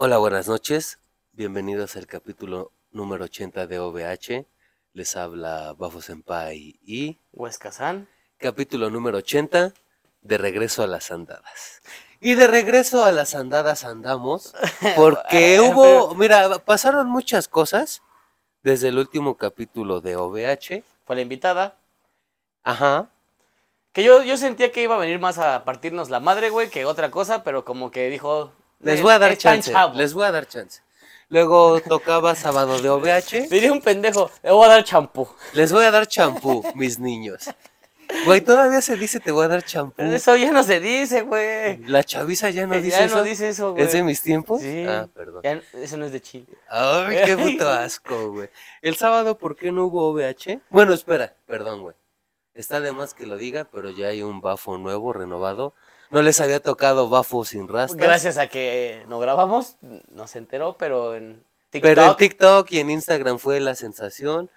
Hola, buenas noches. Bienvenidos al capítulo número 80 de OVH. Les habla Bafo Senpai y Huesca San. capítulo número 80 de regreso a las andadas. Y de regreso a las andadas andamos porque hubo, mira, pasaron muchas cosas desde el último capítulo de OVH. Fue la invitada. Ajá. Que yo, yo sentía que iba a venir más a partirnos la madre, güey, que otra cosa, pero como que dijo. Les "Eh, voy a dar chance. chavos". Les voy a dar chance. Luego tocaba sábado de OVH. Diría un pendejo, le voy a dar champú. Les voy a dar champú, mis niños. Güey, todavía se dice te voy a dar champú. Eso ya no se dice, güey. La chaviza ya no Ya dice eso. no dice eso, güey. ¿Es de mis tiempos? Sí. Ah, perdón. Ya no- eso no es de Chile. Ay, qué puto asco, güey. El sábado, ¿por qué no hubo OVH? Bueno, espera, perdón, güey. Está de más que lo diga, pero ya hay un bafo nuevo, renovado. No les había tocado bafo sin rastas. Gracias a que no grabamos, no se enteró, pero en TikTok. Pero en TikTok y en Instagram fue la sensación.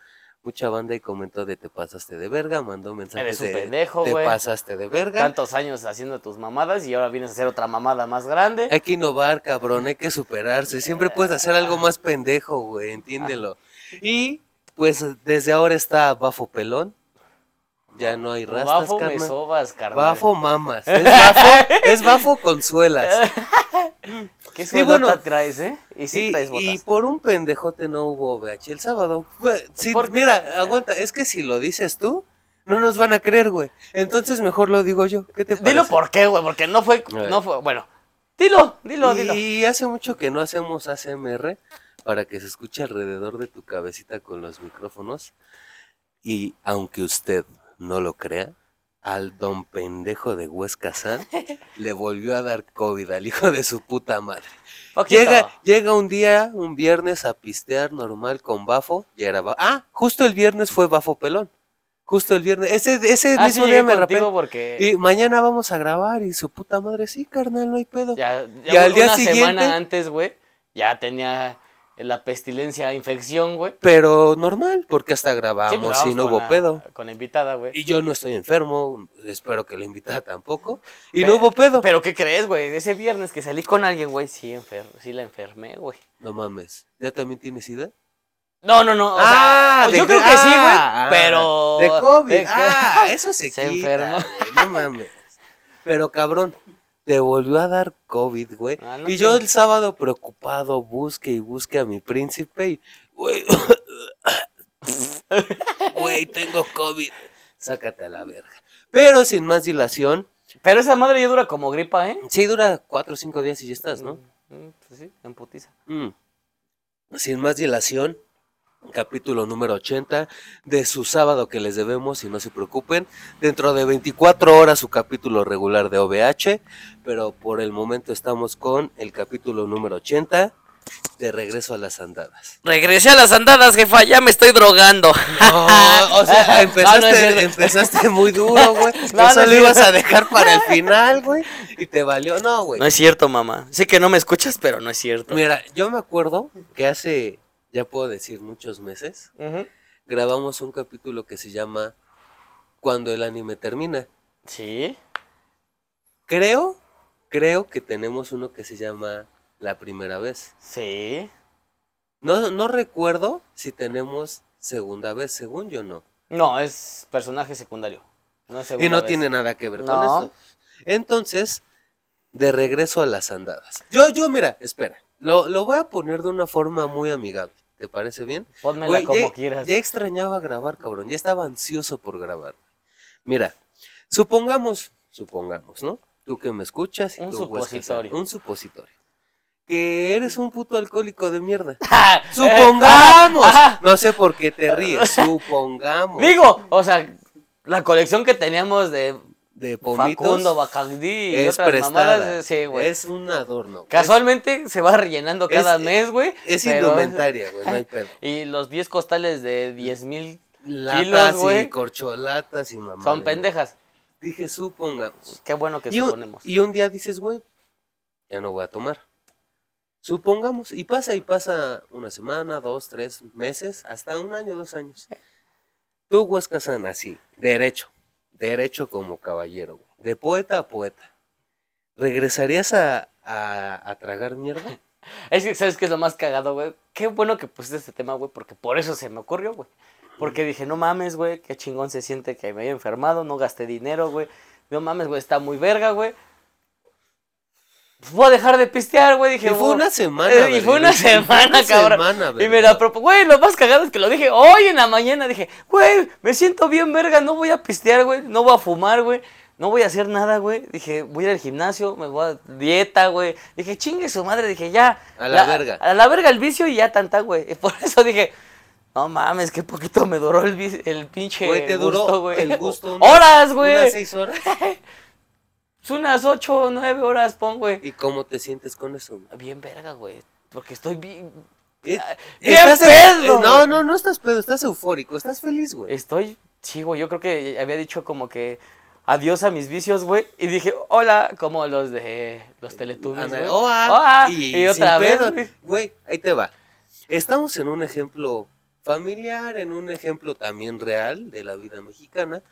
Mucha banda y comentó de te pasaste de verga, mandó mensajes Eres un de pendejo, te pasaste de verga. tantos años haciendo tus mamadas y ahora vienes a hacer otra mamada más grande. Hay que innovar, cabrón, hay que superarse. Siempre puedes hacer algo más pendejo, güey, entiéndelo. Y pues desde ahora está Bafo Pelón. Ya no hay rastas, Bafo me carnal. sobas, carnal. Bafo mamas. Es bafo, es bafo consuelas. ¿Qué suelota bueno, traes, eh? Y sí Y, traes y por un pendejote no hubo VH el sábado. Sí, mira, aguanta, es que si lo dices tú, no nos van a creer, güey. Entonces mejor lo digo yo. ¿Qué te parece? Dilo por qué, güey, porque no fue, no fue, bueno. Dilo, dilo, dilo. Y hace mucho que no hacemos ASMR para que se escuche alrededor de tu cabecita con los micrófonos. Y aunque usted no lo crea, al don pendejo de Huesca San le volvió a dar COVID al hijo de su puta madre. Poquito. Llega, llega un día, un viernes, a pistear normal con Bafo. Ya era Ba- Ah, justo el viernes fue Bafo Pelón. Justo el viernes. Ese, ese Ah, mismo día me rapé. porque Y mañana vamos a grabar y su puta madre, sí, carnal, no hay pedo. ya, y al día una siguiente- semana antes, güey, ya tenía la pestilencia, infección, güey. Pero normal, porque hasta Sí, grabamos pues, y no hubo la- pedo. Con la invitada, güey. Y yo no estoy enfermo, espero que la invitada tampoco. Y no hubo pedo. Pero ¿qué crees, güey? Ese viernes que salí con alguien, güey, sí, enfer sí la enfermé, güey. No mames, ¿ya también tienes idea? No, no, no. o Ah, sea, de yo creo que sí, güey. ah, pero. De COVID. de Ah, eso se, Se quita, enfermó. no mames. Pero cabrón, te volvió a dar COVID, güey. Ah, no y yo el sábado preocupado busque y busque a mi príncipe y, güey, güey, tengo COVID. Sácate a la verga. Pero sin más dilación, Pero esa madre ya dura como gripa, ¿eh? sí dura cuatro o cinco días y ya estás, ¿no? Mm, Pues sí, en putiza. Mm. Sin más dilación, capítulo número 80 de su sábado que les debemos y no se preocupen. Dentro de 24 horas su capítulo regular de OVH, pero por el momento estamos con el capítulo número 80 de Regreso a las Andadas. Regresé a las andadas, jefa, ya me estoy drogando. No, o sea, empezaste, No, no empezaste muy duro, güey. No, Eso es lo ibas a dejar para el final, güey. Y te valió. No, güey. No es cierto, mamá. Sé que no me escuchas, pero no es cierto. Mira, yo me acuerdo que hace, ya puedo decir, muchos meses, grabamos un capítulo que se llama Cuando el anime termina. Sí. Creo, creo que tenemos uno que se llama La primera vez. Sí. No, no recuerdo si tenemos segunda vez, según yo no. No, es personaje secundario. No Y no vez. tiene nada que ver con eso. Entonces, de regreso a las andadas. Yo, yo, mira, espera. Lo, lo voy a poner de una forma muy amigable. ¿Te parece bien? Pónmela Güey, como ya, quieras. ya extrañaba grabar, cabrón. Ya estaba ansioso por grabar. Mira, supongamos, supongamos, ¿no? Tú que me escuchas y Un tú, supositorio. Un supositorio. Que eres un puto alcohólico de mierda. Ah, Supongamos. eh, ah, No sé por qué te ríes. Supongamos. Digo, o sea, la colección que teníamos de de pomitos Facundo, Bacardí y es otras prestada. mamadas, sí, güey. Es un adorno. Casualmente se va rellenando es- cada mes, güey. Es, pero- indumentaria, güey. No hay pedo. Y los 10 costales de 10 mil Latas güey. y corcholatas y mamá. son pendejas. Dije, supongamos. Qué bueno que Y un, suponemos. y un día dices, güey, ya no voy a tomar. Supongamos, y pasa y pasa una semana, dos, tres meses, hasta un año, dos años. Tú, Huesca San, así, derecho, derecho como caballero, güey, de poeta a poeta. ¿Regresarías a, a, tragar mierda? Es que, ¿sabes qué es lo más cagado, güey? Qué bueno que pusiste este tema, güey, porque por eso se me ocurrió, güey. Porque dije, no mames, güey, qué chingón se siente que me haya enfermado, no gasté dinero, güey. No mames, güey, está muy verga, güey. Voy a dejar de pistear, güey. Dije, Y fue "Voy- una semana. Eh, y fue una semana, cabrón. semana, Y me la propo- Güey, lo más cagado es que lo dije hoy en la mañana. Dije, güey, me siento bien verga, no voy a pistear, güey. No voy a fumar, güey. No voy a hacer nada, güey. Dije, voy a ir al gimnasio, me voy a dieta, güey. Dije, chingue su madre. Dije, ya. A la verga. A la verga el vicio y ya tanta, güey. Y por eso dije, no mames, qué poquito me duró el, el pinche Güey, te duró güey. el gusto. unas- Horas, güey. Unas seis horas. Es unas ocho o nueve horas, pon, güey. ¿Y cómo te sientes con eso? güey? Bien verga, güey. Porque estoy bien... Eh, ¡Bien estás- pedo! eh, No, no, no estás pedo, estás eufórico, estás feliz, güey. Estoy, sí, güey, yo creo que había dicho como que adiós a mis vicios, güey. Y dije, hola, como los de los Teletubbies, güey. oa, Oa, y, y otra vez, pedo. Güey, ahí te va. Estamos en un ejemplo familiar, en un ejemplo también real de la vida mexicana.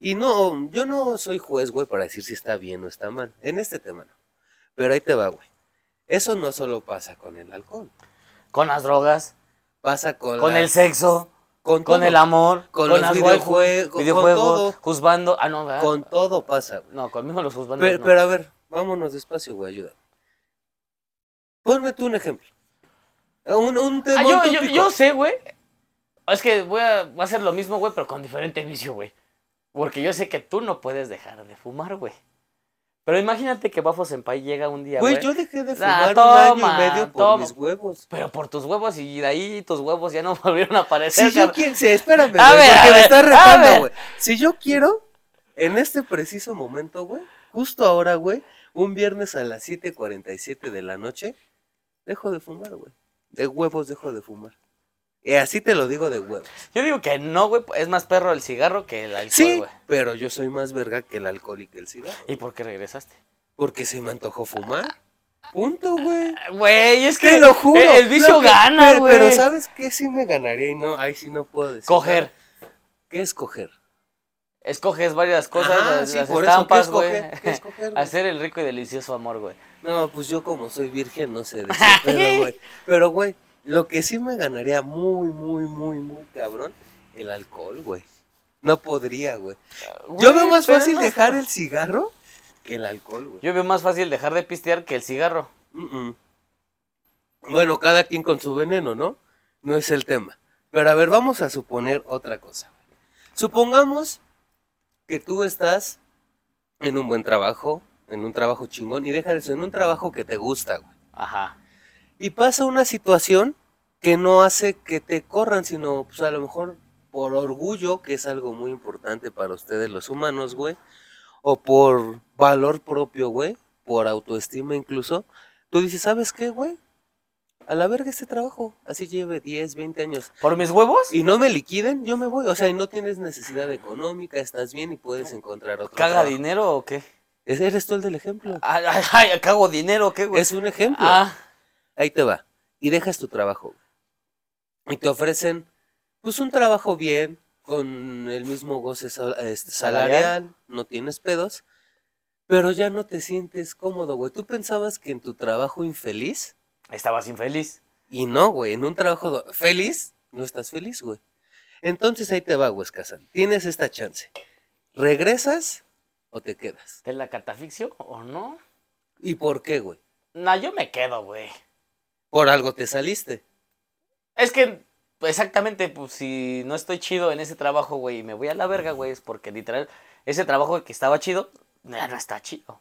Y no, yo no soy juez, güey, para decir si está bien o está mal. En este tema no. Pero ahí te va, güey. Eso no solo pasa con el alcohol. Con las drogas, Pasa con, con el sexo, con, con el amor, Con con, los videojuegos, con videojuegos, todo. juzgando. Ah, no, ¿verdad? Con todo pasa, güey. No, conmigo los juzgandos. Pero, no. pero a ver, vámonos despacio, güey, ayuda. Ponme tú un ejemplo. Un, un tema Ah, yo, yo, yo sé, güey. Es que voy a, voy a hacer lo mismo, güey, pero con diferente vicio, güey. Porque yo sé que tú no puedes dejar de fumar, güey. Pero imagínate que Bafo Senpai llega un día, güey. Güey, yo dejé de Ah, fumar un año toma, y medio por toma. mis huevos. Pero por tus huevos y de ahí tus huevos ya no volvieron a aparecer. Si yo quiero, sí, espérame, A ver, porque a me ver, estás retando, güey. Si yo quiero, en este preciso momento, güey, justo ahora, güey, un viernes a las 7:47 de la noche, dejo de fumar, güey. De huevos dejo de fumar. Y así te lo digo de huevos. Yo digo que no, güey. Es más perro el cigarro que el alcohol, Sí, güey. pero yo soy más verga que el alcohol y que el cigarro. ¿Y por qué regresaste? Porque se me antojó fumar. Punto, güey. Güey, es que Te lo juro. el, el vicio que- gana, pero- güey. Pero ¿sabes qué sí me ganaría? Y no, ahí sí no puedo decir. Coger. nada. ¿Qué es coger? Escoges varias cosas, Ajá, las, sí, las por eso, ¿qué estampas, es güey. coger? ¿Qué es coger, güey? Hacer el rico y delicioso amor, güey. No, pues yo como soy virgen no sé de ese pedo, güey. Pero, güey, lo que sí me ganaría muy, muy, muy, muy cabrón, el alcohol, güey. No podría, güey. Yo veo más fácil no- dejar el cigarro que el alcohol, güey. Yo veo más fácil dejar de pistear que el cigarro. Mm, mm. Bueno, cada quien con su veneno, ¿no? No es el tema. Pero a ver, vamos a suponer otra cosa. Supongamos que tú estás en un buen trabajo, en un trabajo chingón, y deja eso, en un trabajo que te gusta, güey. Ajá. Y pasa una situación que no hace que te corran, sino pues a lo mejor por orgullo, que es algo muy importante para ustedes los humanos, güey, o por valor propio, güey, por autoestima incluso, tú dices, ¿sabes qué, güey? A la verga este trabajo, así lleve 10, 20 años. ¿Por mis huevos? Y no me liquiden, yo me voy. O sea, y no tienes necesidad económica, estás bien y puedes encontrar otro ¿Caga trabajo. dinero o qué? ¿Eres tú el del ejemplo? Ay, ay, ay, ¿cago dinero qué, güey? Es un ejemplo. Ah, Ahí te va. Y dejas tu trabajo. Y te ofrecen, pues, un trabajo bien, con el mismo goce sal- este, Salarial. no tienes pedos, pero ya no te sientes cómodo, güey. Tú pensabas que en tu trabajo infeliz, estabas infeliz. y no, güey, en un trabajo feliz, no estás feliz, güey. Entonces ahí te va, güey, Kazan. Tienes esta chance. ¿Regresas o te quedas? ¿Te la catafixio o no? ¿Y por qué, güey? No, yo me quedo, güey. Por algo te saliste. Es que, exactamente, pues si no estoy chido en ese trabajo, güey, y me voy a la verga, güey, es porque literal, ese trabajo que estaba chido, ya no está chido.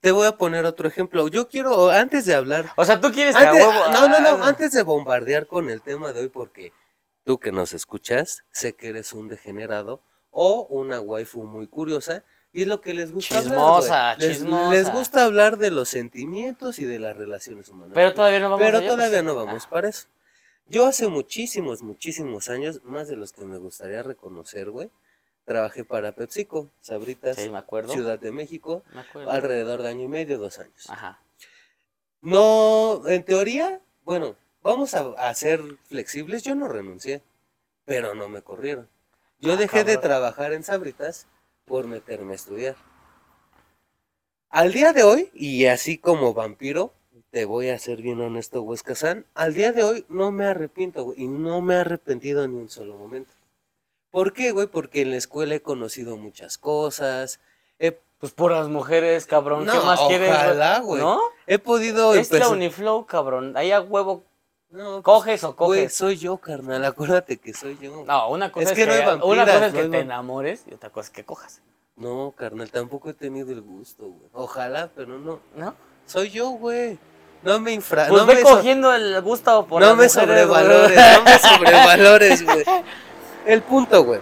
Te voy a poner otro ejemplo. Yo quiero, antes de hablar O sea, tú quieres que huevo. no, no, no, ah, antes de bombardear con el tema de hoy, porque tú que nos escuchas, sé que eres un degenerado o una waifu muy curiosa, y es lo que les gusta Chismosa, hablar. Les- chismosa. Les gusta hablar de los sentimientos y de las relaciones humanas. Pero todavía no vamos Pero allá, todavía pues. no vamos para eso. Yo hace muchísimos, muchísimos años, más de los que me gustaría reconocer, güey, trabajé para PepsiCo, Ah, Sabritas, Sí, me acuerdo. Ciudad de México, Me acuerdo. alrededor de año y medio, dos años. Ajá. No, en teoría, bueno, vamos a, a ser flexibles. Yo no renuncié, pero no me corrieron. Yo Ah, dejé de cabrón. trabajar en Sabritas por meterme a estudiar. Al día de hoy, y así como vampiro, te voy a ser bien honesto, Huesca-san, al día de hoy no me arrepiento, güey, y no me he arrepentido ni un solo momento. ¿Por qué, güey? Porque en la escuela he conocido muchas cosas, he, Pues puras mujeres, cabrón. ¿Qué No, más quieres? ojalá, güey. ¿No? he podido Es la Uniflow, cabrón. Ahí a huevo No, coges o güey, coges. soy yo, carnal, acuérdate que soy yo. No, una cosa Es es, que que, no hay una vampiras, cosa es que te enamores y otra cosa es que cojas. No, carnal, tampoco he tenido el gusto, güey. Ojalá, pero no. ¿No? Soy yo, güey. No me infra... Pues no ve me so- cogiendo el gusto por no las me mujeres, güey. sobrevalores, no me sobrevalores, güey. El punto, güey.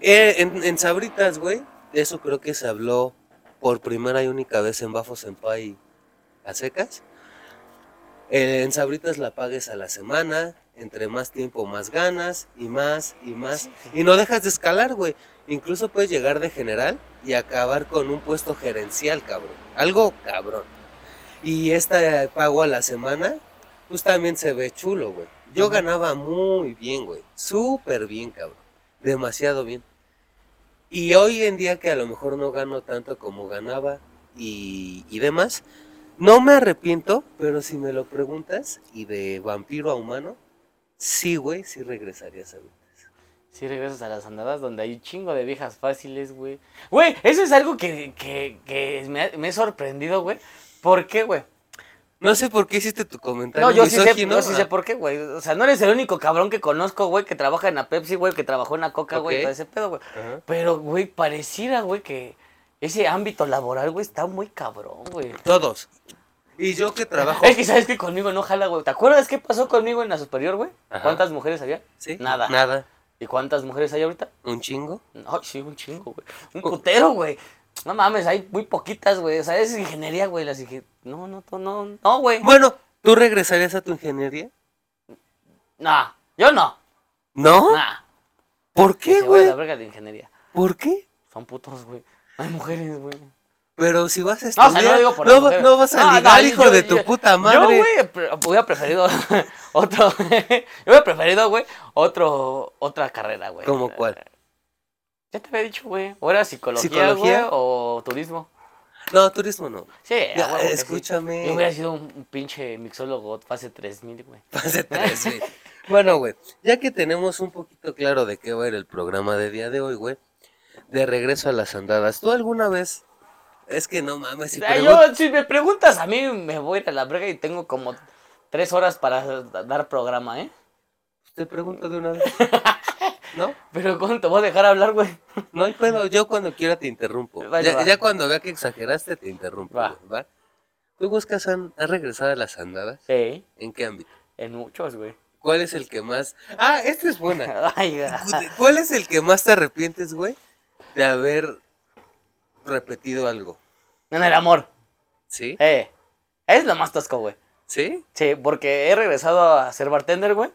Eh, en, en Sabritas, güey, eso creo que se habló por primera y única vez en Bafo Senpai a secas. Eh, en Sabritas la pagues a la semana, entre más tiempo más ganas y más y más. Y no dejas de escalar, güey. Incluso puedes llegar de general y acabar con un puesto gerencial, cabrón. Algo cabrón. Y esta pago a la semana, pues también se ve chulo, güey. Yo ganaba muy bien, güey. Súper bien, cabrón. Demasiado bien. Y hoy en día que a lo mejor no gano tanto como ganaba y, y demás, no me arrepiento, pero si me lo preguntas, y de vampiro a humano, sí, güey, sí regresaría a Sabritas. Sí, regresas a las andadas donde hay un chingo de viejas fáciles, güey. Güey, eso es algo que, que, que me, ha- me he sorprendido, güey. ¿Por qué, güey? No sé por qué hiciste tu comentario No, yo sí, sé, yo sí sé Ah, por qué, güey. O sea, no eres el único cabrón que conozco, güey, que trabaja en la Pepsi, güey, que trabajó en la Coca, güey, Ok. todo ese pedo, güey. Pero, güey, pareciera, güey, que ese ámbito laboral, güey, está muy cabrón, güey. Todos. Y yo que trabajo. Es que sabes que conmigo no jala, güey. ¿Te acuerdas qué pasó conmigo en la superior, güey? ¿Cuántas mujeres había? ¿Sí? Nada. Nada. ¿Y cuántas mujeres hay ahorita? ¿Un chingo? No, sí, un chingo, güey. Un putero, güey. No mames, hay muy poquitas, güey. O sea, es ingeniería, güey. Las dije, no, no, no, no, no, güey. Bueno, ¿tú regresarías a tu ingeniería? No, yo no. ¿No? Nah. ¿Por qué, a la güey? verga de ingeniería. ¿Por qué? Son putos, güey. Hay mujeres, güey. Pero si vas a No, estudiar, o sea, no lo digo por no, no vas a No, ligar, no, hijo yo- de tu yo- puta Yo, madre. güey, pre- hubiera preferido otro. yo hubiera preferido, güey, otro, otra carrera, güey. ¿Cómo cuál? Ya te había dicho, güey. O era psicología, ¿Psicología? güey, o turismo. No, turismo no. Sí, Ya, sí. escúchame. Yo hubiera sido un, un pinche mixólogo fase 3000, güey. Hace tres, güey. Bueno, güey, ya que tenemos un poquito claro de qué va a ir el programa de día de hoy, güey, de regreso a las andadas, ¿tú alguna vez? Es que no mames, si O sea, pregun- yo, si me preguntas a mí, me voy a ir a la brega y tengo como tres horas para dar programa, ¿eh? te pregunto de una vez. ¿No? Pero ¿cuándo te voy a dejar hablar, güey? No hay pedo, yo cuando quiera te interrumpo. Ya, ya cuando vea que exageraste, te interrumpo. Va. güey, ¿va? ¿Tú buscas has regresado a las andadas? Sí, ¿En qué ámbito? en muchos, güey. ¿Cuál es el que más? Ah, esta es buena. Ay, ¿Cuál es el que más te arrepientes, güey, de haber repetido algo? en el amor. ¿Sí? Eh, es lo más tosco, güey. ¿Sí? Sí, porque he regresado a ser bartender, güey.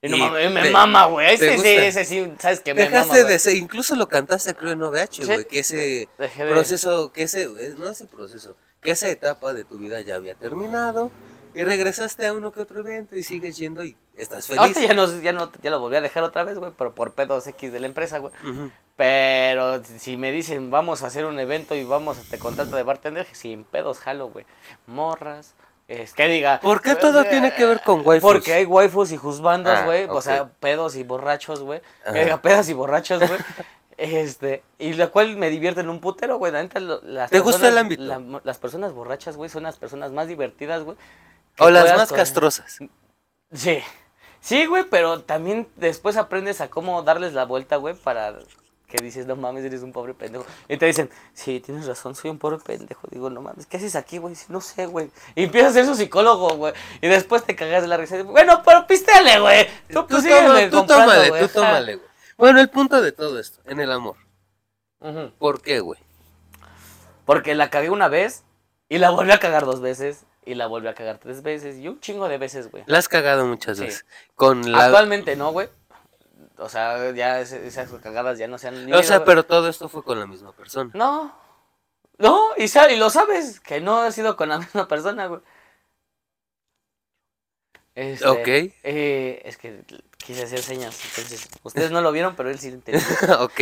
Y no mames, me mama, güey. Ese sí, ese sí, sabes que me mama, de ser, incluso lo cantaste creo en OVH, güey, que ese Dejé de- proceso, que ese, eh, no ese proceso, que esa etapa de tu vida ya había terminado y regresaste a uno que otro evento y sigues yendo y estás feliz. Ahorita ya, no, ya, no, ya lo volví a dejar otra vez, güey, pero por pedos X de la empresa, güey. Pero si me dicen, vamos a hacer un evento y vamos, te contrato de bartender, sin pedos jalo, güey. Morras, es que diga... ¿Por qué todo tiene que ver con waifus? Porque hay waifus y juzbandas, Ah, güey. O sea, pedos y borrachos, güey. Ajá. Que diga pedas y borrachos, güey. Este, y la cual me divierten un putero, güey. La neta, lo- las ¿Te gusta el ámbito? la- las personas borrachas, güey, son las personas más divertidas, güey. O las más con- castrosas. Sí. Sí, güey, pero también después aprendes a cómo darles la vuelta, güey, para que dices, no mames, eres un pobre pendejo. Y te dicen, sí, tienes razón, soy un pobre pendejo. Digo, no mames, ¿qué haces aquí, güey? No sé, güey. Y empiezas a ser su psicólogo, güey. Y después te cagas de la risa. Bueno, pero pístale, güey. Tú, Tú, tú tómale, güey. tú tómale, güey. Bueno, el punto de todo esto, en el amor. ¿Por qué, güey? Porque la cagué una vez y la volví a cagar dos veces y la volví a cagar tres veces y un chingo de veces, güey. La has cagado muchas Sí. veces. Con la... Actualmente no, güey. O sea, ya esas cagadas ya no se han... O sea, pero todo esto fue con la misma persona. No. No, y, y lo sabes, que no ha sido con la misma persona, güey. Este, Ok. eh, es que quise hacer señas, entonces, ustedes no lo vieron, pero él sí lo entendió. ok.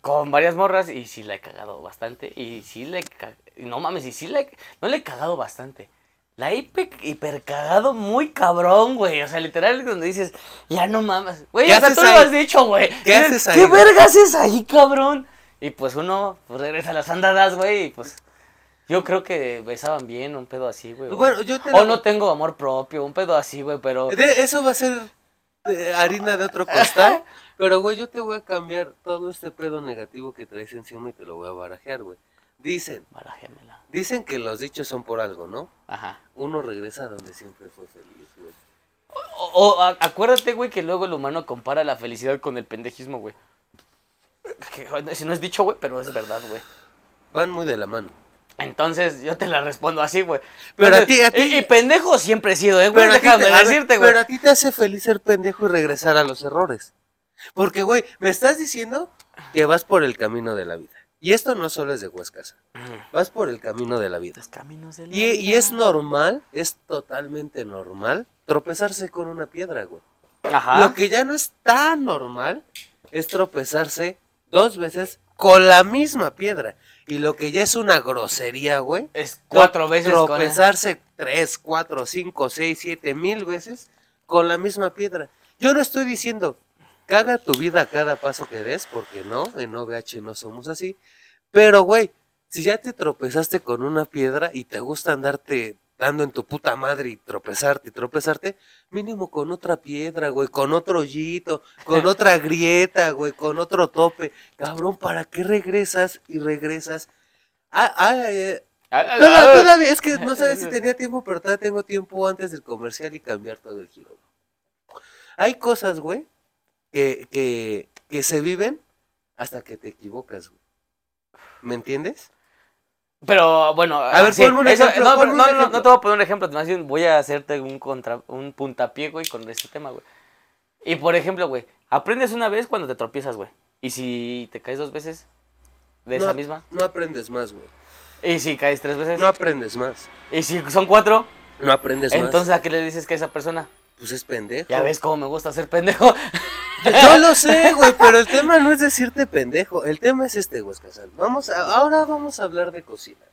Con varias morras y sí la he cagado bastante. Y sí le ca- Y No mames, y sí le, no le he cagado bastante. La he hiper, cagado muy cabrón, güey. O sea, literal, donde dices, ya no mames. Güey, ¿Qué hasta haces tú lo has dicho, güey. ¿Qué haces ahí, ¿Qué verga haces ahí, cabrón? Y pues uno pues, regresa a las andadas, güey, y pues. Yo creo que besaban bien, un pedo así, güey. o- Bueno, yo te O la- no tengo amor propio, un pedo así, güey, pero. De- eso va a ser eh, harina de otro costal. pero, güey, yo te voy a cambiar todo este pedo negativo que traes encima y te lo voy a barajear, güey. Dicen, dicen que los dichos son por algo, ¿no? Ajá. Uno regresa a donde siempre fue feliz, güey. O, acuérdate, güey, que luego el humano compara la felicidad con el pendejismo, güey. Que, Si no es dicho, güey, pero es verdad, güey. Van muy de la mano. Entonces yo te la respondo así, güey. Pero a ti- a ti- Y, y pendejo siempre he sido, eh, güey. Déjame te- decirte, güey. Pero a ti te hace feliz ser pendejo y regresar a los errores. Porque, güey, me estás diciendo que vas por el camino de la vida. Y esto no solo es de Huescasa. Vas por el camino de la vida. Los caminos de la Y, y vida. es normal, es totalmente normal tropezarse con una piedra, güey. Ajá. Lo que ya no es tan normal es tropezarse dos veces con la misma piedra. Y lo que ya es una grosería, güey. Es cuatro tro- veces con Tropezarse tres, cuatro, cinco, seis, siete mil veces con la misma piedra. Yo no estoy diciendo, caga tu vida a cada paso que des, porque no, en OVH no somos así. Pero, güey, si ya te tropezaste con una piedra y te gusta andarte dando en tu puta madre y tropezarte y tropezarte, mínimo con otra piedra, güey, con otro hoyito, con otra grieta, güey, con otro tope. Cabrón, ¿para qué regresas y regresas? Ah, ah, eh, Ah, ah, Toda- todavía, es que no sabes si tenía tiempo, pero todavía tengo tiempo antes del comercial y cambiar todo el giro. Hay cosas, güey, que, que, que se viven hasta que te equivocas, güey. ¿Me entiendes? Pero bueno, A ver, sí, eso- no, te voy a poner un ejemplo, más bien voy a hacerte un contra, un puntapié, güey, con este tema, güey. Y por ejemplo, güey, aprendes una vez cuando te tropiezas, güey. Y si te caes dos veces de no, esa misma. No aprendes más, güey. Y si caes tres veces. No aprendes más. Y si son cuatro, No aprendes entonces más. ¿a qué le dices que a esa persona? Pues es pendejo. Ya ves cómo me gusta ser pendejo. Yo, lo sé, güey, pero el tema no es decirte pendejo. El tema es este, güey, Casal. Vamos a, ahora vamos a hablar de cocina.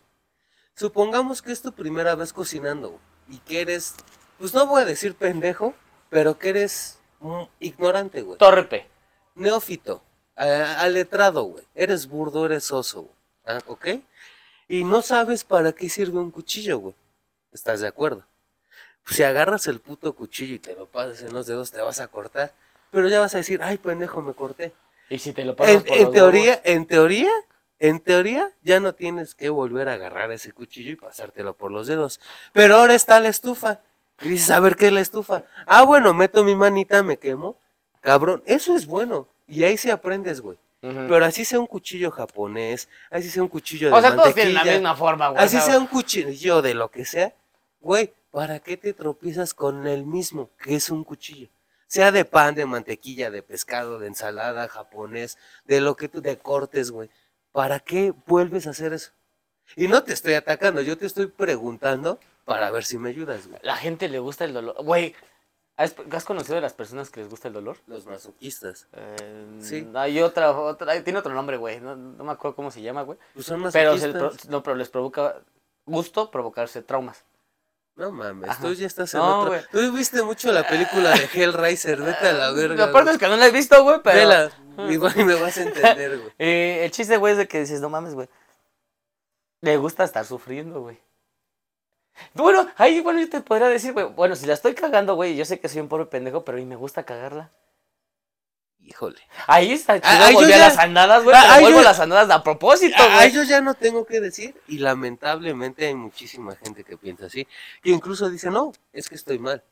Supongamos que es tu primera vez cocinando güey, y que eres, pues no voy a decir pendejo, pero que eres mm, ignorante, güey. Torpe. Neófito, a- aletrado, güey. Eres burdo, eres oso, güey. Ah, ¿Ok? Y no sabes para qué sirve un cuchillo, güey. ¿Estás de acuerdo? Si agarras el puto cuchillo y te lo pasas en los dedos, te vas a cortar. Pero ya vas a decir, ay, pendejo, me corté. Y si te lo pasas En, por en los teoría, en teoría, en teoría, ya no tienes que volver a agarrar ese cuchillo y pasártelo por los dedos. Pero ahora está la estufa. Y dices, a ver qué es la estufa. Ah, bueno, meto mi manita, me quemo. Cabrón, eso es bueno. Y ahí sí aprendes, güey. Pero así sea un cuchillo japonés, así sea un cuchillo de O sea, todos tienen la misma forma, güey. así sea un cuchillo de lo que sea, güey, ¿para qué te tropiezas con el mismo que es un cuchillo? Sea de pan, de mantequilla, de pescado, de ensalada, japonés, de lo que tú te cortes, güey. ¿Para qué vuelves a hacer eso? Y no te estoy atacando, yo te estoy preguntando para ver si me ayudas, güey. La gente le gusta el dolor. Güey, ¿has, has conocido a las personas que les gusta el dolor? Los masoquistas, Eh, Sí. Hay otra, otra, tiene otro nombre, güey. No, no me acuerdo cómo se llama, güey. pues son Pero, se- masoquistas. pro- no, pero les provoca gusto provocarse traumas. No mames, Ajá. tú ya estás en No, otro. Tú viste mucho la película de Hellraiser, vete a la verga. Lo peor güey. es que no la he visto, güey, pero. Vela, igual y me vas a entender, güey. Eh, el chiste, güey, es de que dices, no mames, güey. Le gusta estar sufriendo, güey. Bueno, ahí, bueno, yo te podría decir, güey, bueno, si la estoy cagando, güey, yo sé que soy un pobre pendejo, pero a mí me gusta cagarla. Híjole. Ahí está chido, Ah, ahí yo volví a las andadas, güey, Ah, pero ahí vuelvo yo- a las andadas a propósito, Ah, güey. yo ya no tengo que decir y lamentablemente hay muchísima gente que piensa así, que incluso dice, no, es que estoy mal.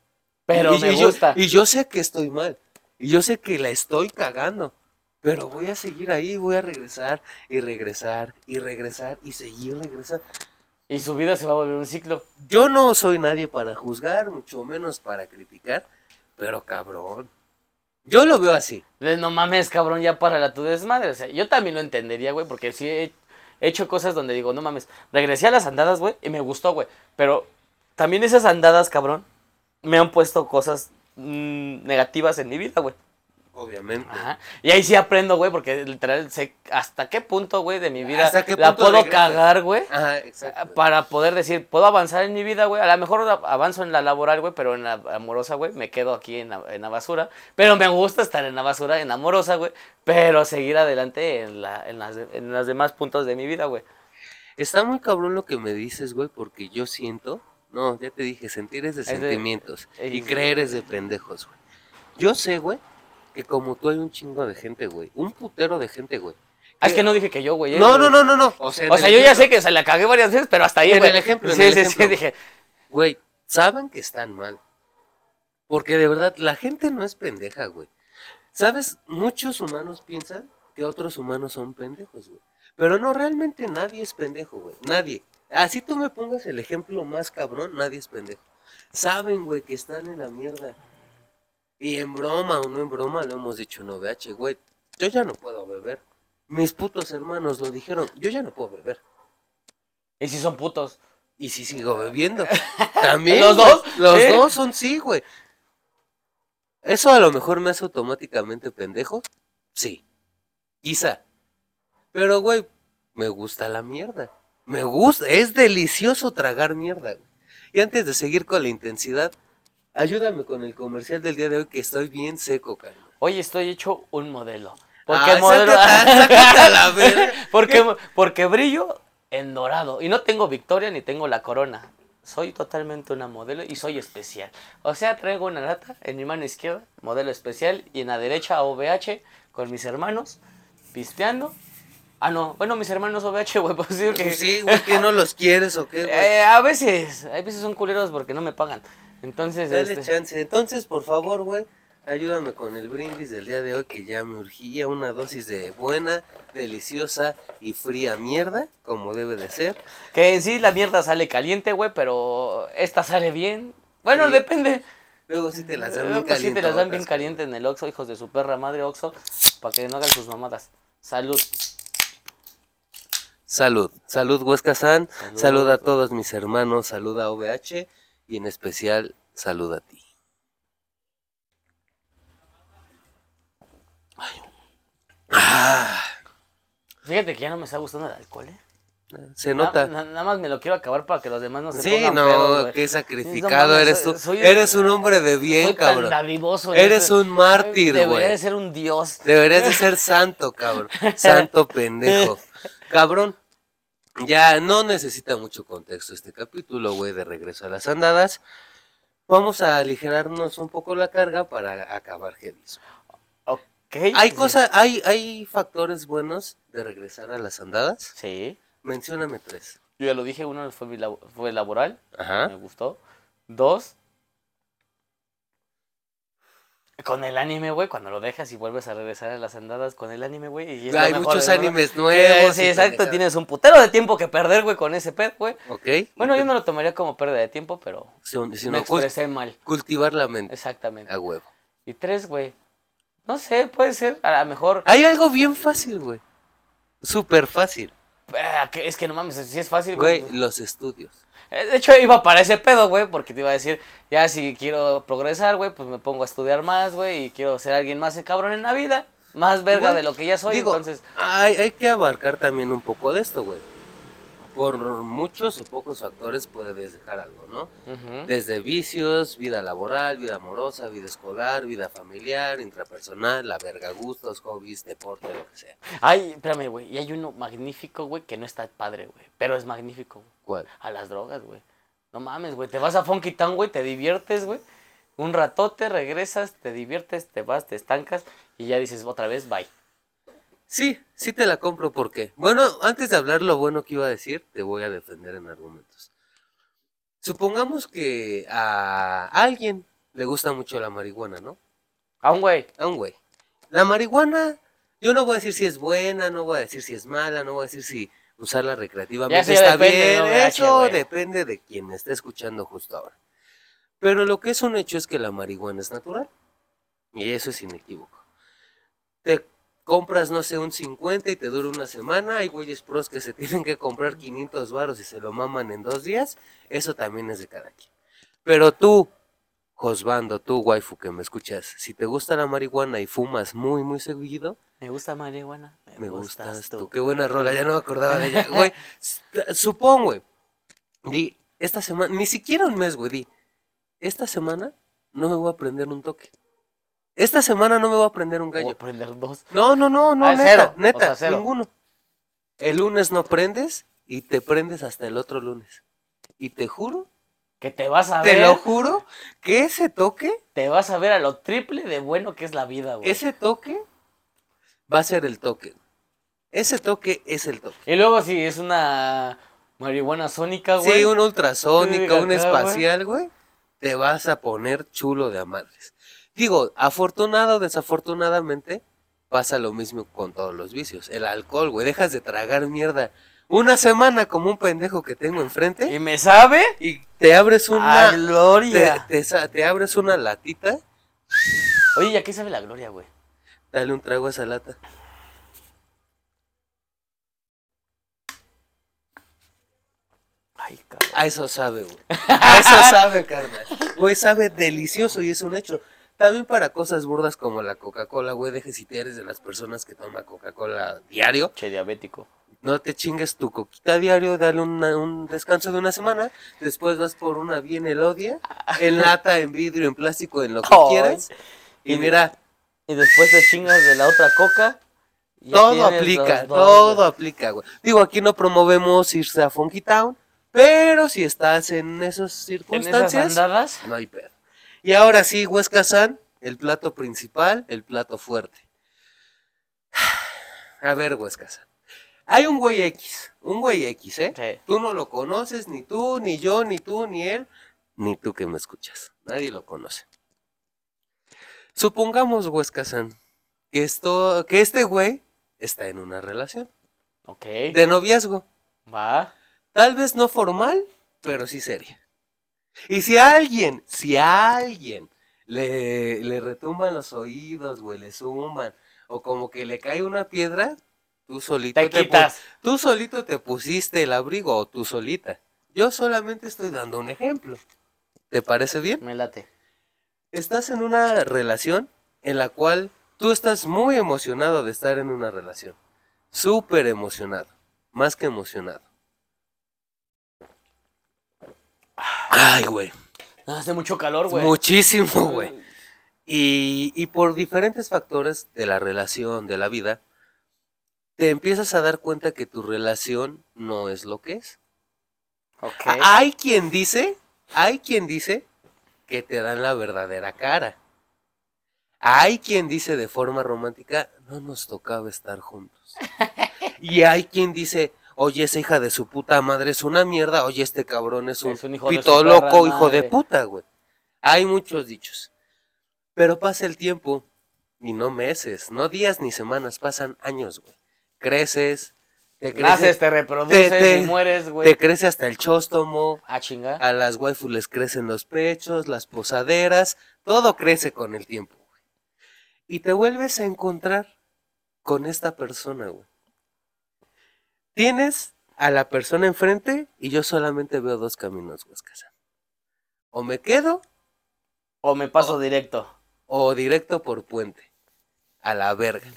Pero y, me y yo- gusta. y yo sé que estoy mal, y yo sé que la estoy cagando, pero voy a seguir ahí, voy a regresar y regresar y regresar y seguir regresando. Y su vida se va a volver un ciclo. Yo no soy nadie para juzgar, mucho menos para criticar, pero cabrón. Yo lo veo así. No mames, cabrón, ya para tu desmadre. O sea, yo también lo entendería, güey, porque sí he he hecho cosas donde digo, no mames, regresé a las andadas, güey, y me gustó, güey. Pero también esas andadas, cabrón, me han puesto cosas mm, negativas en mi vida, güey. Obviamente. Ajá. Y ahí sí aprendo, güey, porque literal sé hasta qué punto, güey, de mi vida ¿Hasta qué la puedo cagar, güey. Ajá, exacto. Para poder decir, puedo avanzar en mi vida, güey. A lo mejor avanzo en la laboral, güey, pero en la amorosa, güey, me quedo aquí en la, en la basura. Pero me gusta estar en la basura, en la amorosa, güey. Pero seguir adelante en, la, en, las, en los demás puntos de mi vida, güey. Está muy cabrón lo que me dices, güey, porque yo siento. No, ya te dije, sentir es de Es de- sentimientos. es- y creer es de pendejos, güey. Yo sé, güey, que como tú hay un chingo de gente, güey. Un putero de gente, güey. Ah, es que no dije que yo, güey. eh, No, güey. no, no, no, no. O sea, en O el sea, yo ya ejemplo, sé que se la cagué varias veces, pero hasta ahí, En güey. el ejemplo, en sí, el sí, ejemplo. sí, dije. Güey, saben que están mal. Porque de verdad, la gente no es pendeja, güey. ¿Sabes? Muchos humanos piensan que otros humanos son pendejos, güey. Pero no, realmente nadie es pendejo, güey. Nadie. Así tú me pongas el ejemplo más cabrón, nadie es pendejo. Saben, güey, que están en la mierda. Y en broma o no en broma lo hemos dicho en OVH, güey. Yo ya no puedo beber. Mis putos hermanos lo dijeron. Yo ya no puedo beber. Y si son putos. Y si sigo bebiendo. También. ¿Los dos? Los dos son sí, güey. ¿Eso a lo mejor me hace automáticamente pendejo? Sí. Quizá. Pero, güey, me gusta la mierda. Me gusta. Es delicioso tragar mierda, güey. Y antes de seguir con la intensidad, ayúdame con el comercial del día de hoy que estoy bien seco, carnal. Hoy estoy hecho un modelo. Porque Ah, el modelo. sácate- sácate la verga. porque, porque brillo en dorado. Y no tengo victoria ni tengo la corona. Soy totalmente una modelo y soy especial. O sea, traigo una lata en mi mano izquierda, modelo especial, y en la derecha OVH con mis hermanos, pisteando. Ah, no, bueno, mis hermanos OVH, güey, pues sí, que- Pues sí, güey, que no los quieres o qué, güey. Eh, a veces, a veces son culeros porque no me pagan. Entonces, Dale este, chance. Entonces, por favor, güey, ayúdame con el brindis del día de hoy que ya me urgía una dosis de buena, deliciosa y fría mierda, como debe de ser. que en sí la mierda sale caliente, güey, pero esta sale bien. Bueno, Sí. depende. Luego sí te las dan Luego bien sí te las dan bien caliente en el Oxxo, hijos de su perra madre Oxxo, para que no hagan sus mamadas. Salud. Salud, salud Huesca San, Salud. salud a todos mis hermanos, salud a OVH y en especial salud a ti. Ah, Fíjate que ya no me está gustando el alcohol, ¿eh? se nota. na- nada más me lo quiero acabar para que los demás no se Sí, pongan no, pedos, qué no sacrificado eres soy- tú. soy- eres un hombre de bien, Soy cabrón. Eres un mártir, güey. de ser un dios. Deberías de ser santo, cabrón. Santo pendejo. Cabrón, ya no necesita mucho contexto este capítulo, güey, de regreso a las andadas. Vamos a aligerarnos un poco la carga para acabar Gedis. Ok. Hay cosas, hay, hay factores buenos de regresar a las andadas. Sí. Mencióname tres. Yo ya lo dije, uno fue, fue laboral, me Ajá. gustó. Dos, con el anime, güey, cuando lo dejas y vuelves a regresar a las andadas con el anime, güey. Hay mejor muchos animes nuevos. Sí, exacto, tienes un putero de tiempo que perder, güey, con ese pet, güey. Ok. Bueno, yo no lo tomaría como pérdida de tiempo, pero me cul- expresé mal. cultivar la mente Exactamente. a huevo. Y tres, güey. No sé, puede ser, a lo mejor. Hay algo bien fácil, güey. Súper fácil. ah, Es que no mames, si es fácil, güey. Güey, los estudios. Eh, De hecho, iba para ese pedo, güey, porque te iba a decir, ya si quiero progresar, güey, pues me pongo a estudiar más, güey, y quiero ser alguien más cabrón en la vida, más verga Güey, de lo que ya soy, Digo, entonces... hay, hay que abarcar también un poco de esto, güey. Por muchos o pocos factores puedes dejar algo, ¿no? Desde vicios, vida laboral, vida amorosa, vida escolar, vida familiar, intrapersonal, la verga, gustos, hobbies, deporte, lo que sea. Ay, espérame, güey, y hay uno magnífico, güey, que no está padre, güey, pero es magnífico, güey, ¿Cuál? a las drogas, güey. No mames, güey, te vas a Funky Town, güey, te diviertes, güey, un ratote, regresas, te diviertes, te vas, te estancas, y ya dices otra vez, bye. Sí, sí te la compro porque. Bueno, antes de hablar lo bueno que iba a decir, te voy a defender en argumentos. Supongamos que a alguien le gusta mucho la marihuana, ¿no? A un güey, A un güey. La marihuana, yo no voy a decir si es buena, no voy a decir si es mala, no voy a decir si usarla recreativamente está depende, bien. ¿no, Eso depende de quien me esté escuchando justo ahora. Pero lo que es un hecho es que la marihuana es natural. Y eso es inequívoco. Te compras, no sé, un 50 y te dura una semana. Hay güeyes pros que se tienen que comprar 500 varos y se lo maman en dos días. Eso también es de cada quien. Pero tú, Josbando, tú, waifu, que me escuchas, si te gusta la marihuana y fumas muy, muy seguido, Me gusta marihuana. me gustas tú. Qué buena rola, ya no me acordaba de ella. Güey, supón, güey. Di, esta semana, ni siquiera un mes, güey, di. Esta semana no me voy a prender un toque. Esta semana no me voy a prender un Voy gallo. a prender dos. No, no, no, no, Ah, neta, cero, o neta, sea, cero. ninguno. El lunes no prendes y te prendes hasta el otro lunes. Y te juro, Que te vas a te ver. lo juro, que ese toque, Te vas a ver a lo triple de bueno que es la vida, güey. ese toque va a ser el toque. Ese toque es el toque. Y luego si es una marihuana sónica, güey. Sí, una ultrasónica, güey. espacial, güey. Te vas a poner chulo de amadres. Digo, afortunado o desafortunadamente, pasa lo mismo con todos los vicios. El alcohol, güey. Dejas de tragar mierda una semana como un pendejo que tengo enfrente ¿Y me sabe? y te abres ¡A una. Gloria! te abres una latita, Oye, ¿y a qué sabe la gloria, güey? dale un trago a esa lata. Ay, cabrón. A eso sabe, güey. A eso sabe, carnal. Güey, sabe delicioso y es un hecho. También para cosas burdas como la Coca-Cola, güey, deje si te eres de las personas que toma Coca-Cola diario. Che, diabético. No te chingues tu coquita diario, dale una- un descanso de una semana. Después vas por una bien elodia, en lata, en vidrio, en plástico, en lo que quieras. Y Y- mira, Y después te chingas de la otra coca. todo aplica, dos, todo güey. aplica, güey. Digo, aquí no promovemos irse a Funky Town, pero si estás en esas En esas circunstancias, andadas. no hay pedo. Y ahora sí, Huesca San, el plato principal, el plato fuerte. A ver, Huesca San. Hay un güey X, un güey X, ¿eh? Sí. Tú no lo conoces, ni tú, ni yo, ni tú, ni él, ni tú que me escuchas. Nadie lo conoce. Supongamos, Huesca San, que, esto, que este güey está en una relación Ok. de noviazgo. Va. Tal vez no formal, pero sí seria. Y si a alguien, si a alguien le, le retumban los oídos, güey, le zumban, o como que le cae una piedra, tú solito Te pu- quitas. tú solito te pusiste el abrigo o tú solita. Yo solamente estoy dando un ejemplo. ¿Te parece bien? Me late. Estás en una relación en la cual tú estás muy emocionado de estar en una relación. Súper emocionado. Más que emocionado. Ay, güey. Hace mucho calor, güey. Muchísimo, güey. Y, y por diferentes factores de la relación, de la vida, te empiezas a dar cuenta que tu relación no es lo que es. Ok. Hay quien dice, hay quien dice que te dan la verdadera cara. Hay quien dice de forma romántica, no nos tocaba estar juntos. Y hay quien dice, oye, esa hija de su puta madre es una mierda, oye, este cabrón es un, Es un hijo de pito loco, hijo de madre". puta, güey. Hay muchos dichos. Pero pasa el tiempo, y no meses, no días ni semanas, pasan años, güey. Creces, te creces, Naces, te reproduces te- te- y mueres, güey. te crece hasta el chóstomo, Ah, chinga. a las waifus les crecen los pechos, las posaderas, todo crece con el tiempo. güey. Y te vuelves a encontrar con esta persona, güey. Tienes a la persona enfrente y yo solamente veo dos caminos, Huescasa. O me quedo O me paso directo. o directo por puente. A la verga.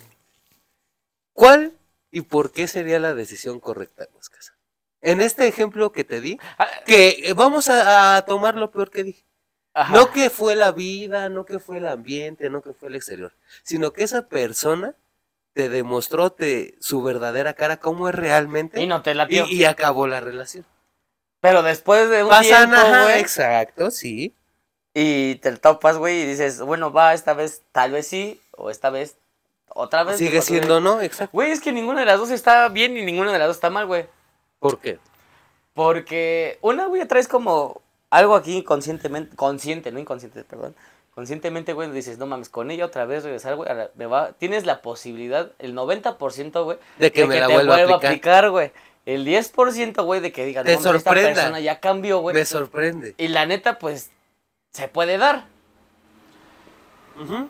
¿Cuál y por qué sería la decisión correcta, Huescasa? En este ejemplo que te di, Ah, que eh, vamos a, a tomar lo peor que dije. ajá. No que fue la vida, no que fue el ambiente, no que fue el exterior, sino que esa persona te demostró te, su verdadera cara, cómo es realmente, Y no te y, latió. y acabó la relación. Pero después de un Pasan, tiempo, ajá, güey. exacto, sí. Y te topas, güey, y dices, bueno, va, esta vez tal vez sí, o esta vez otra vez. Sigue siendo vez. no, exacto. Güey, es que ninguna de las dos está bien y ninguna de las dos está mal, güey. ¿Por qué? Porque una, güey, traes como algo aquí conscientemente, consciente, no inconsciente, perdón. Conscientemente, güey, dices, no mames, con ella otra vez regresar, güey, ahora me va, tienes la posibilidad, el 90%, güey, De que me la vuelva a aplicar. güey. El 10%, güey, de que digan, Te no, mames, esta persona ya cambió, güey. Me sorprende. Y la neta, pues, se puede dar.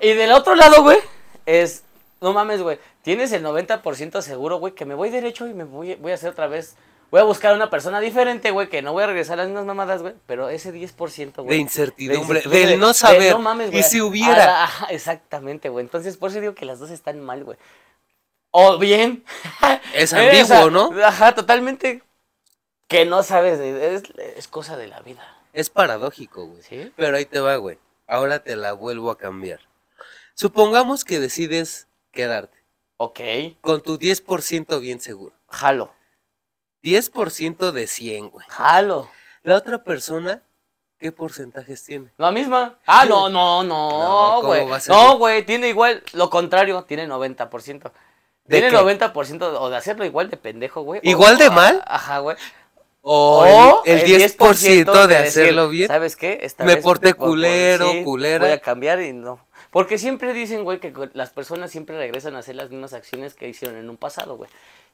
Y del otro lado, güey, es, no mames, güey, tienes el 90% seguro, güey, que me voy derecho y me voy, voy a hacer otra vez Voy a buscar a una persona diferente, güey, que no voy a regresar a las mismas mamadas, güey. Pero ese 10%, güey. De incertidumbre, del no de saber. no mames, y güey. si hubiera. Ah, ajá, exactamente, güey. Entonces, por eso digo que las dos están mal, güey. O bien. Es eh, ambiguo, ¿no? Ajá, totalmente. Que no sabes. Es, es cosa de la vida. Es paradójico, güey. ¿Sí? Pero ahí te va, güey. Ahora te la vuelvo a cambiar. Supongamos que decides quedarte Ok. con tu 10% bien seguro. Jalo. 10% de 100, güey. Jalo. La otra persona, ¿qué porcentajes tiene? La misma. Ah, no, no, No, no, ¿cómo güey. ser, No, güey? tiene igual lo contrario, tiene 90%. ¿De Tiene qué? 90% o de hacerlo igual de pendejo, güey. o- ¿Igual de mal? Ajá, güey. O, O el, el 10%, de hacerlo bien. ¿Sabes qué? Esta Me vez porté por- por- culero, culera. Voy a cambiar y no. Porque siempre dicen, güey, que las personas siempre regresan a hacer las mismas acciones que hicieron en un pasado, güey.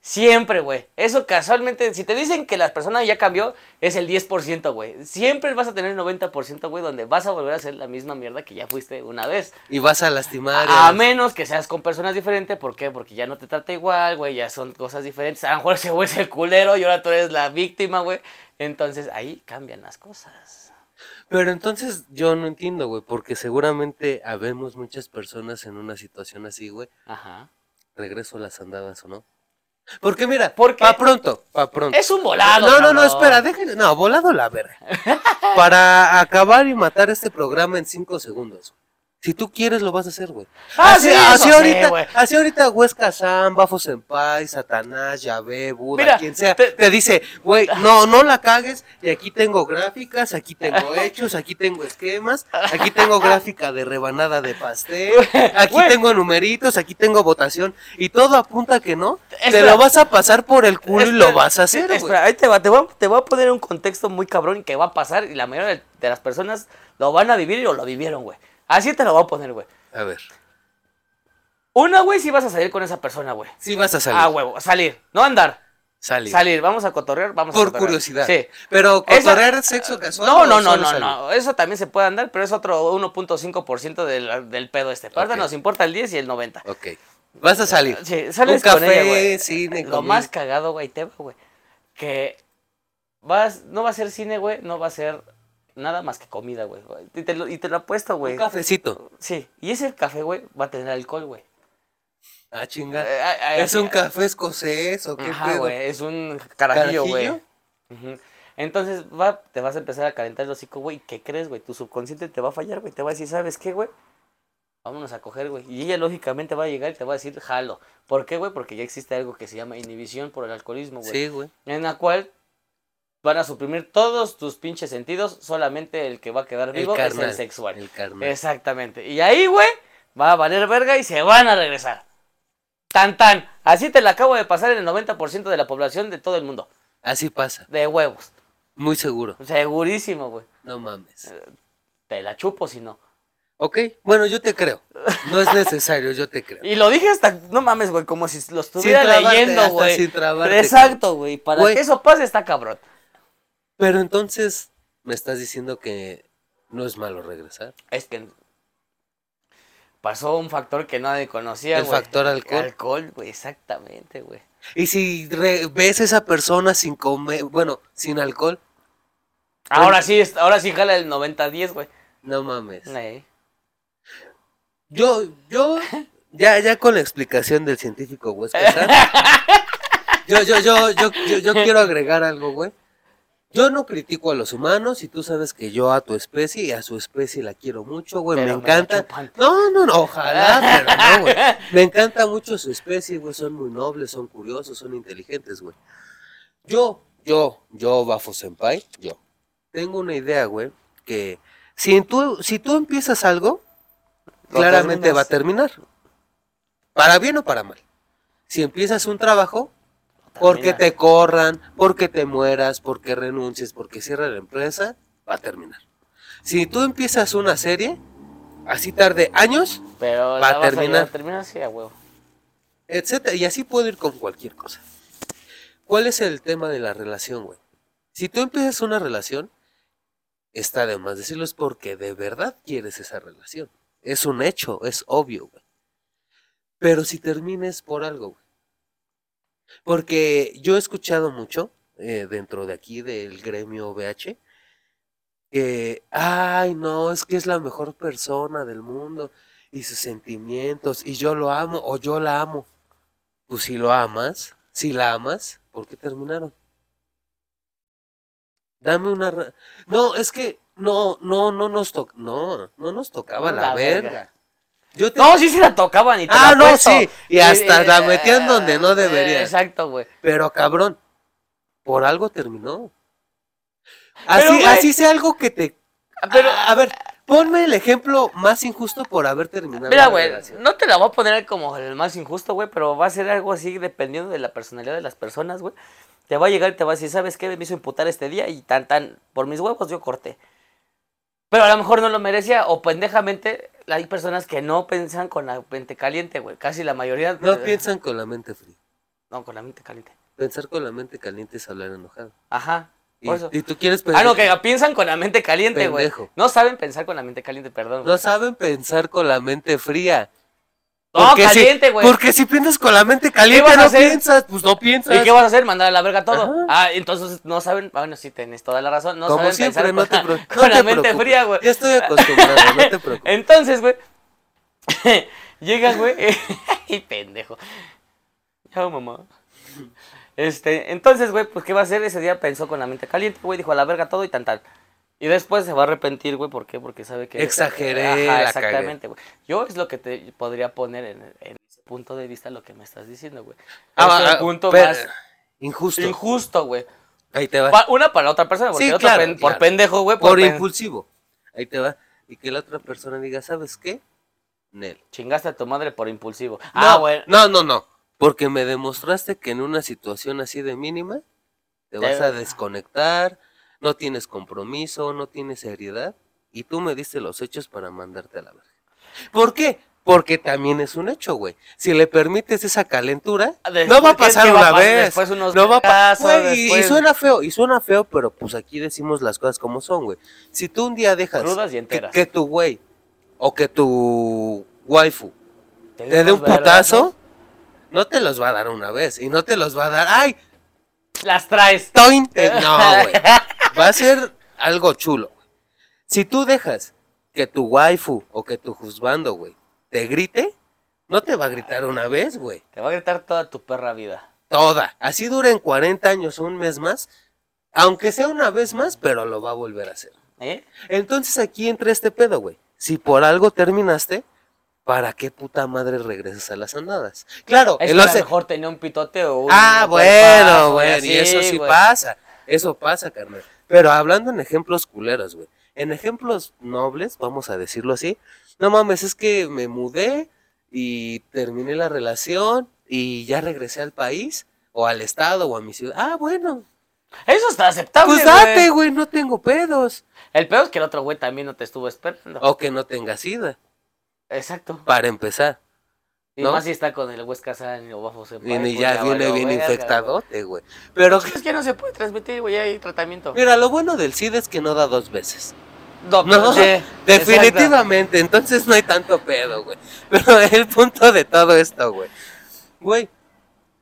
Siempre, güey. Eso casualmente, si te dicen que la persona ya cambió, es el 10%, güey. Siempre vas a tener el 90%, güey, donde vas a volver a hacer la misma mierda que ya fuiste una vez. Y vas a lastimar. a- menos que seas con personas diferentes, ¿por qué? Porque ya no te trata igual, güey, ya son cosas diferentes. A lo mejor ese güey es el culero y ahora tú eres la víctima, güey. Entonces ahí cambian las cosas. Pero entonces yo no entiendo, güey, porque seguramente habemos muchas personas en una situación así, güey. Ajá. Regreso a las andadas o no. Porque mira, Porque- pa' pronto, pa' pronto. Es un volado. no, no, no, espera, déjenme. No, volado la verga. Para acabar y matar este programa en cinco segundos. Si tú quieres, lo vas a hacer, güey. Ah, así, sí, así sí, ahorita, güey. así ahorita Huesca Sam, Bafo Senpai, Satanás, Yahvé, Buda, Mira, quien sea, te- te, dice, güey, no, no la cagues, y aquí tengo gráficas, aquí tengo hechos, aquí tengo esquemas, aquí tengo gráfica de rebanada de pastel, aquí Güey. tengo numeritos, aquí tengo votación, y todo apunta que no, te Espera. lo vas a pasar por el culo y lo Espera, vas a hacer, güey. Espera, ahí te va, te voy, a, te voy a poner un contexto muy cabrón que va a pasar y la mayoría de, las personas lo van a vivir y o lo vivieron, güey. Así te lo voy a poner, güey. A ver, Una, güey, si vas a salir con esa persona, güey. sí vas a salir, Ah, huevo, salir, no andar. salir, Salir, vamos a cotorrear, vamos a por cotorrear. curiosidad. Sí. Pero Esa- cotorrear sexo casual. No, o no, no, solo no, salir? no. Eso también se puede andar, pero es otro 1.5% del, del pedo este. Ahorita Ok. nos importa el 10 y el 90. Ok. Vas a salir. Sí, sales Un con café, ella, güey. cine, Lo comida. más cagado, güey, te va, güey. Que vas, no va a ser cine, güey, no va a ser nada más que comida, güey. Y te lo, y te lo apuesto, güey. Un cafecito. Sí, y ese café, güey, va a tener alcohol, güey. Ah, chinga. Eh, ¿Es un café escocés o qué Ajá, pedo? güey, es un carajillo, güey. Entonces va, te vas a empezar a calentar el hocico, güey. ¿Qué crees, güey? Tu subconsciente te va a fallar, güey. Te va a decir, ¿sabes qué, güey? Vámonos a coger, güey. Y ella lógicamente va a llegar y te va a decir, jalo. ¿Por qué, güey? Porque ya existe algo que se llama inhibición por el alcoholismo, güey. Sí, güey. En la cual van a suprimir todos tus pinches sentidos. Solamente el que va a quedar El vivo es el sexual. El carnal. Exactamente. Y ahí, güey, va a valer verga y se van a regresar. Tan tan. Así te la acabo de pasar en el 90% de la población de todo el mundo. Así pasa. De huevos. Muy seguro. Segurísimo, güey. No mames. Te la chupo si no. Ok, bueno, yo te creo. No es necesario, yo te creo. Y lo dije hasta, no mames, güey, como si lo estuviera trabarte, leyendo, güey. Exacto, güey. Para que eso pase está cabrón. Pero entonces, me estás diciendo que no es malo regresar. Es que pasó un factor que nadie conocía, El güey. factor alcohol. Alcohol, güey, exactamente, güey. Y si re- ves a esa persona sin comer, bueno, sin alcohol, Ahora sí, ahora sí jala el 90-10, güey. no mames. Eh. Yo, yo, ya, ya con la explicación del científico Sam, yo, yo, yo, yo, yo, yo quiero agregar algo, güey. Yo no critico a los humanos y tú sabes que yo a tu especie y a su especie la quiero mucho, güey. Me encanta. No, no, no, ojalá, pero no, güey. Me encanta mucho su especie, güey. Son muy nobles, son curiosos, son inteligentes, güey. Yo, yo, yo, Bafo Senpai, yo. Tengo una idea, güey, que si tú, si tú empiezas algo, claramente terminas. va a terminar. Para bien o para mal. Si empiezas un trabajo, porque te corran, porque te mueras, porque renuncies, porque cierra la empresa, va a terminar. Si tú empiezas una serie, así tarde años, Pero va a terminar. a terminar, sí, a huevo. etcétera, y así puedo ir con cualquier cosa. ¿Cuál es el tema de la relación, güey? Si tú empiezas una relación, está de más decirlo, es porque de verdad quieres esa relación. Es un hecho, es obvio, güey. Pero si termines por algo, güey. Porque yo he escuchado mucho eh, dentro de aquí del gremio VH que, ay, no, es que es la mejor persona del mundo y sus sentimientos y yo lo amo o yo la amo. Pues si lo amas, si la amas, ¿por qué terminaron? Dame una... ra- No, es que no, no, no nos to... no, no nos tocaba la, la verga. verga. Yo te... No, sí se la tocaban y te Ah, la no, sí, y hasta la eh, metían donde no eh, debería. Exacto, güey. Pero cabrón, por algo terminó. Así, así sea algo que te... Pero, a, a ver, ponme el ejemplo más injusto por haber terminado. Mira, güey, no te la voy a poner como el más injusto, güey, pero va a ser algo así dependiendo de la personalidad de las personas, güey. Te va a llegar y te va a decir, ¿sabes qué? Me hizo imputar este día y tan, tan, por mis huevos yo corté. Pero a lo mejor no lo merecía o pendejamente hay personas que no piensan con la mente caliente, güey. Casi la mayoría... No piensan con la mente fría. No, con la mente caliente. Pensar con la mente caliente es hablar enojado. Ajá. Y, Por eso. y tú quieres Ah, pensar... no, que piensan con la mente caliente, güey. No saben pensar con la mente caliente, perdón. No saben pensar con la mente fría. No, Porque si- caliente, güey. Porque si piensas con la mente caliente no hacer? piensas, pues no piensas. ¿Y qué vas a hacer? Mandar a la verga todo. Ajá. Ah, entonces no saben. Bueno, sí, tenés toda la razón. No Como saben siempre, pensar no con, te, la- con no la te mente preocupes. fría, güey. Ya estoy acostumbrado, no te preocupes. Entonces, güey. Llegan, güey. y pendejo. Chao, mamá. Este, entonces, güey, pues, ¿qué va a hacer? Ese día pensó con la mente caliente, güey, dijo a la verga todo y tan tal. Y después se va a arrepentir, güey, ¿por qué? Porque sabe que... Exageré, la exactamente, güey. Yo es lo que te podría poner en, en ese punto de vista lo que me estás diciendo, güey. Ah, es el ah, punto pero- más Injusto. injusto, güey. Ahí te va. Pa- Una para la otra persona, porque Sí, el otro claro, pen- por pendejo, güey, Por pen- impulsivo. Ahí te va. Y que la otra persona diga, ¿sabes qué? Nel. Chingaste a tu madre por impulsivo. No, ah, güey. no, no, no. Porque me demostraste que en una situación así de mínima te Te- vas a desconectar, no tienes compromiso, no tienes seriedad y tú me diste los hechos para mandarte a la verga. ¿Por qué? Porque también es un hecho, güey. Si le permites esa calentura, Después, no va a ¿qué- pasar va una vez. Después unos no va a pasar. Y, y suena feo, y suena feo, pero pues aquí decimos las cosas como son, güey. Si tú un día dejas y que, que tu güey o que tu waifu Te te dé un putazo, no te los va a dar una vez. Y no te los va a dar, ¡ay! Las traes. toin! Eh, No, güey. Va a ser algo chulo. güey. Si tú dejas que tu waifu o que tu juzgando, güey, te grite, no te va a gritar una vez, güey. Te va a gritar toda tu perra vida. Toda. Así duren 40 años o un mes más. Aunque sea una vez más, pero lo va a volver a hacer. ¿Eh? Entonces aquí entra este pedo, güey. Si por algo terminaste, ¿para qué puta madre regresas a las andadas? Claro, Es él que a lo mejor tenía un pitote o un. Ah, bueno, bueno, y eso sí pasa. Eso pasa, carnal. Pero hablando en ejemplos culeros, güey. En ejemplos nobles, vamos a decirlo así. No mames, es que me mudé y terminé la relación y ya regresé al país o al estado o a mi ciudad. Ah, bueno. Eso está aceptable. Pues güey. date, güey, no tengo pedos. El peor es que el otro güey también no te estuvo esperando. O que no tengas sida, Exacto. para empezar. Y ¿no? más si está con el West Kazan o bajo Viene, ya viene bien infectado infectadote, güey. Pero, Es que no se puede transmitir, güey, hay tratamiento. mira, lo bueno del SIDA es que no da dos veces. No, No, sí, definitivamente, entonces no hay tanto pedo, güey. Pero el punto de todo esto, güey. Güey,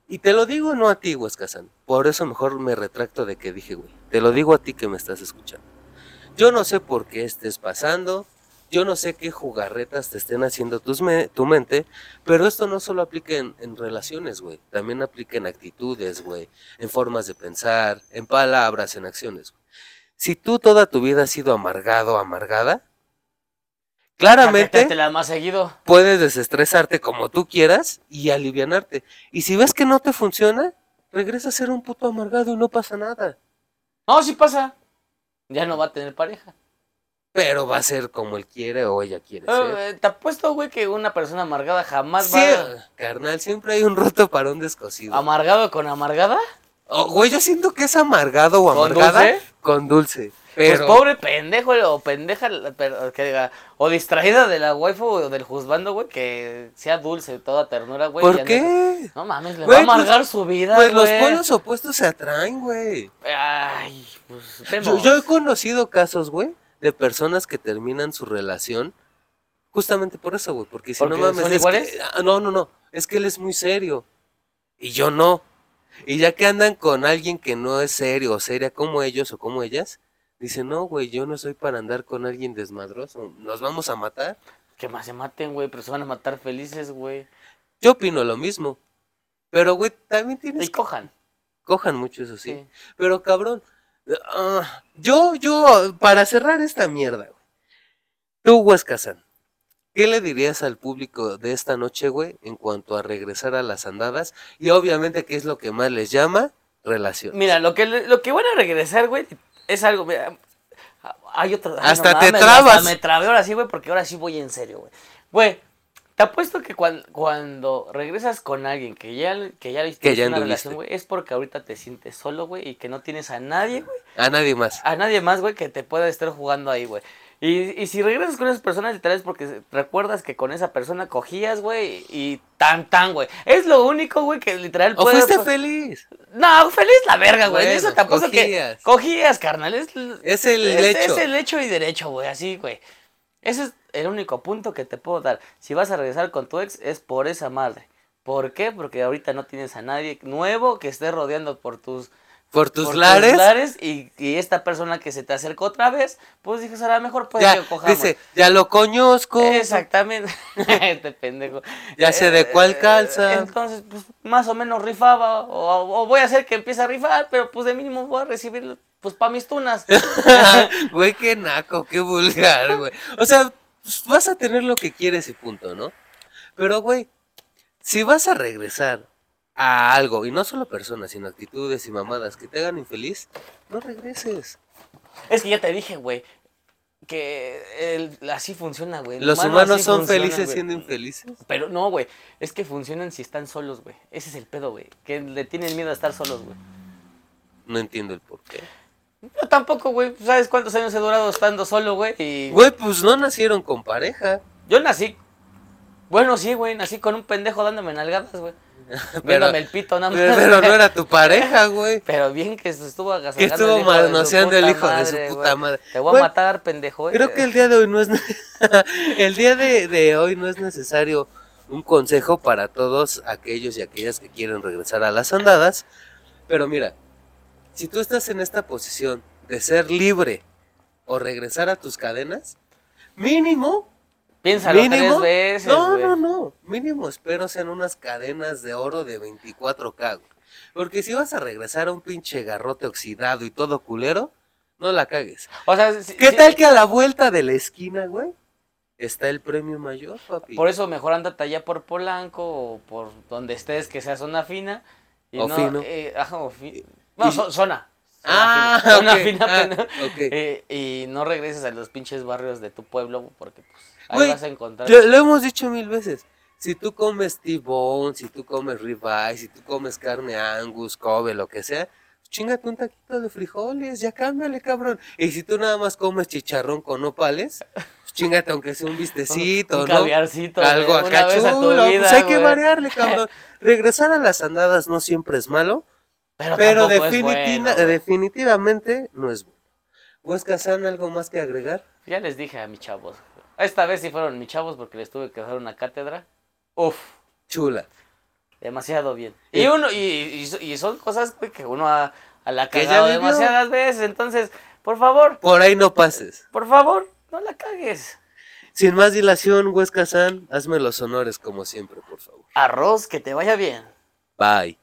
y te lo digo no a ti, Huescazán. Por eso mejor me retracto de que dije, güey. Te lo digo a ti que me estás escuchando. Yo no sé por qué estés pasando, yo no sé qué jugarretas te estén haciendo tus me- tu mente, pero esto no solo aplica en, en relaciones, güey. También aplica en actitudes, güey. En formas de pensar, en palabras, en acciones. Si tú toda tu vida has sido amargado, amargada, claramente Te la más seguido. puedes desestresarte como tú quieras y alivianarte. Y si ves que no te funciona, regresa a ser un puto amargado y no pasa nada. No, sí pasa. Ya no va a tener pareja. Pero va a ser como él quiere o ella quiere ser. Eh, te apuesto, güey, que una persona amargada jamás Sí, va. carnal, siempre hay un roto para un descosido. ¿Amargado con amargada? Oh, güey, yo siento que es amargado o ¿Con amargada dulce? con dulce. Pero Pues pobre pendejo o pendeja, pero que diga, o distraída de la waifu o del juzgando, güey, que sea dulce, toda ternura, güey. ¿por qué? No mames, le Güey, va a amargar pues- su vida, Pues los polos opuestos se atraen, güey. Ay, pues Yo, yo he conocido casos, güey, de personas que terminan su relación justamente por eso, güey. Porque si ¿Porque no mames, son es iguales? que- ah, no, no, no. Es que él es muy serio. Y yo no. Y ya que andan con alguien que no es serio o seria como ellos o como ellas, dicen, no, güey, yo no soy para andar con alguien desmadroso. ¿Nos vamos a matar? Que más se maten, güey, pero se van a matar felices, güey. Yo opino lo mismo. Pero, güey, también tienes Y cojan. Cojan mucho, eso sí. Sí. Pero cabrón, ah, yo, yo, para cerrar esta mierda, güey. Tú, Huescazán, ¿qué le dirías al público de esta noche, güey, en cuanto a regresar a las andadas? Y obviamente, ¿qué es lo que más les llama? Relación. Mira, lo que, lo que van a regresar, güey, es algo. mira, hay otro. ay, Hasta te mames, trabas. hasta me trabé ahora sí, güey, porque ahora sí voy en serio, güey. Güey, te apuesto que cuan- cuando, regresas con alguien que ya, que ya le Que ya una relación, güey, es porque ahorita te sientes solo, güey, y que no tienes a nadie, güey, A nadie más. a nadie más, güey, que te pueda estar jugando ahí, güey. Y, y si regresas con esas personas, literal es porque recuerdas que con esa persona cogías, güey, y tan, tan, güey. Es lo único, güey, que literal ¿O puede- fuiste feliz? no, feliz la verga, güey. Bueno, Eso tampoco que. cogías. Cogías, carnal. Es, Es el es- hecho. Es el hecho y derecho, güey. Así, güey. Ese es el único punto que te puedo dar. Si vas a regresar con tu ex, es por esa madre. ¿Por qué? Porque ahorita no tienes a nadie nuevo que esté rodeando por tus, Por tus por lares. lares y, y esta persona que se te acercó otra vez, pues dices, a lo mejor puede ya, que cojamos. dice, ya lo conozco. Exactamente. este pendejo. Ya sé de cuál calza. Entonces, pues más o menos rifaba. O, o voy a hacer que empiece a rifar, pero pues de mínimo voy a recibir, pues para mis tunas. Güey, qué naco, qué vulgar, güey. O sea, pues, vas a tener lo que quieres y punto, ¿no? Pero, güey, si vas a regresar a algo, y no solo personas, sino actitudes y mamadas que te hagan infeliz, no regreses. es que ya te dije, güey. Que el- así funciona, güey. Los humano humanos son funciona, felices güey. siendo infelices. Pero no, güey. Es que funcionan si están solos, güey. Ese es el pedo, güey. Que le tienen miedo a estar solos, güey. No entiendo el por qué. Yo tampoco, güey. ¿Sabes cuántos años he durado estando solo, güey? Y Güey, pues no nacieron con pareja. yo nací. Bueno, sí, güey. Nací con un pendejo dándome nalgadas, güey. Pero, el pito, nada más. pero, no era tu pareja, güey. Pero bien que se estuvo agasajando. Que estuvo el hijo de su manoseando el puta hijo de su puta madre. Te voy a matar, pendejo. eh. Creo que el día de hoy no es el día de, de hoy no es necesario un consejo para todos aquellos y aquellas que quieren regresar a las andadas. Pero mira, si tú estás en esta posición de ser libre o regresar a tus cadenas, mínimo, Piénsalo mínimo, tres veces, no, no, no, mínimo espero sean unas cadenas de oro de 24K. güey. Porque si vas a regresar a un pinche garrote oxidado y todo culero, no la cagues. O sea, si- ¿Qué si- tal que a la vuelta de la esquina, güey? Está el premio mayor, papi. Por eso mejor andate allá por Polanco o por donde estés, que sea zona fina. Y O no, fino. eh, ajá, o fi- No, y- zona. Ah, Zona fina, ah. Eh, y no regreses a los pinches barrios de tu pueblo porque pues ahí Güey, vas a encontrar. Lo, lo hemos dicho mil veces. Si tú comes T-bone, si tú comes ribeye, si tú comes carne angus, Kobe, lo que sea, chingate un taquito de frijoles, ya cámbiale, cabrón. Y si tú nada más comes chicharrón con nopales, pues chingate aunque sea un vistecito, un ¿no? caviarcito. Algo acá chulo, vida, pues hay que variarle, cabrón. Regresar a las andadas no siempre es malo, Pero, pero definitiva- bueno, definitivamente no es bueno. Huesca San, ¿algo más que agregar? Ya les dije a mis chavos. Esta vez sí fueron mis chavos porque les tuve que dar una cátedra. Uf, Chula. demasiado bien. Y- Y uno, y, y, so- y son cosas que uno ha, a la Que cagado demasiadas veces. Entonces, por favor, Por ahí no pases. por favor, no la cagues. Sin más dilación, Huesca San, hazme los honores como siempre, por favor. Arroz, que te vaya bien. Bye.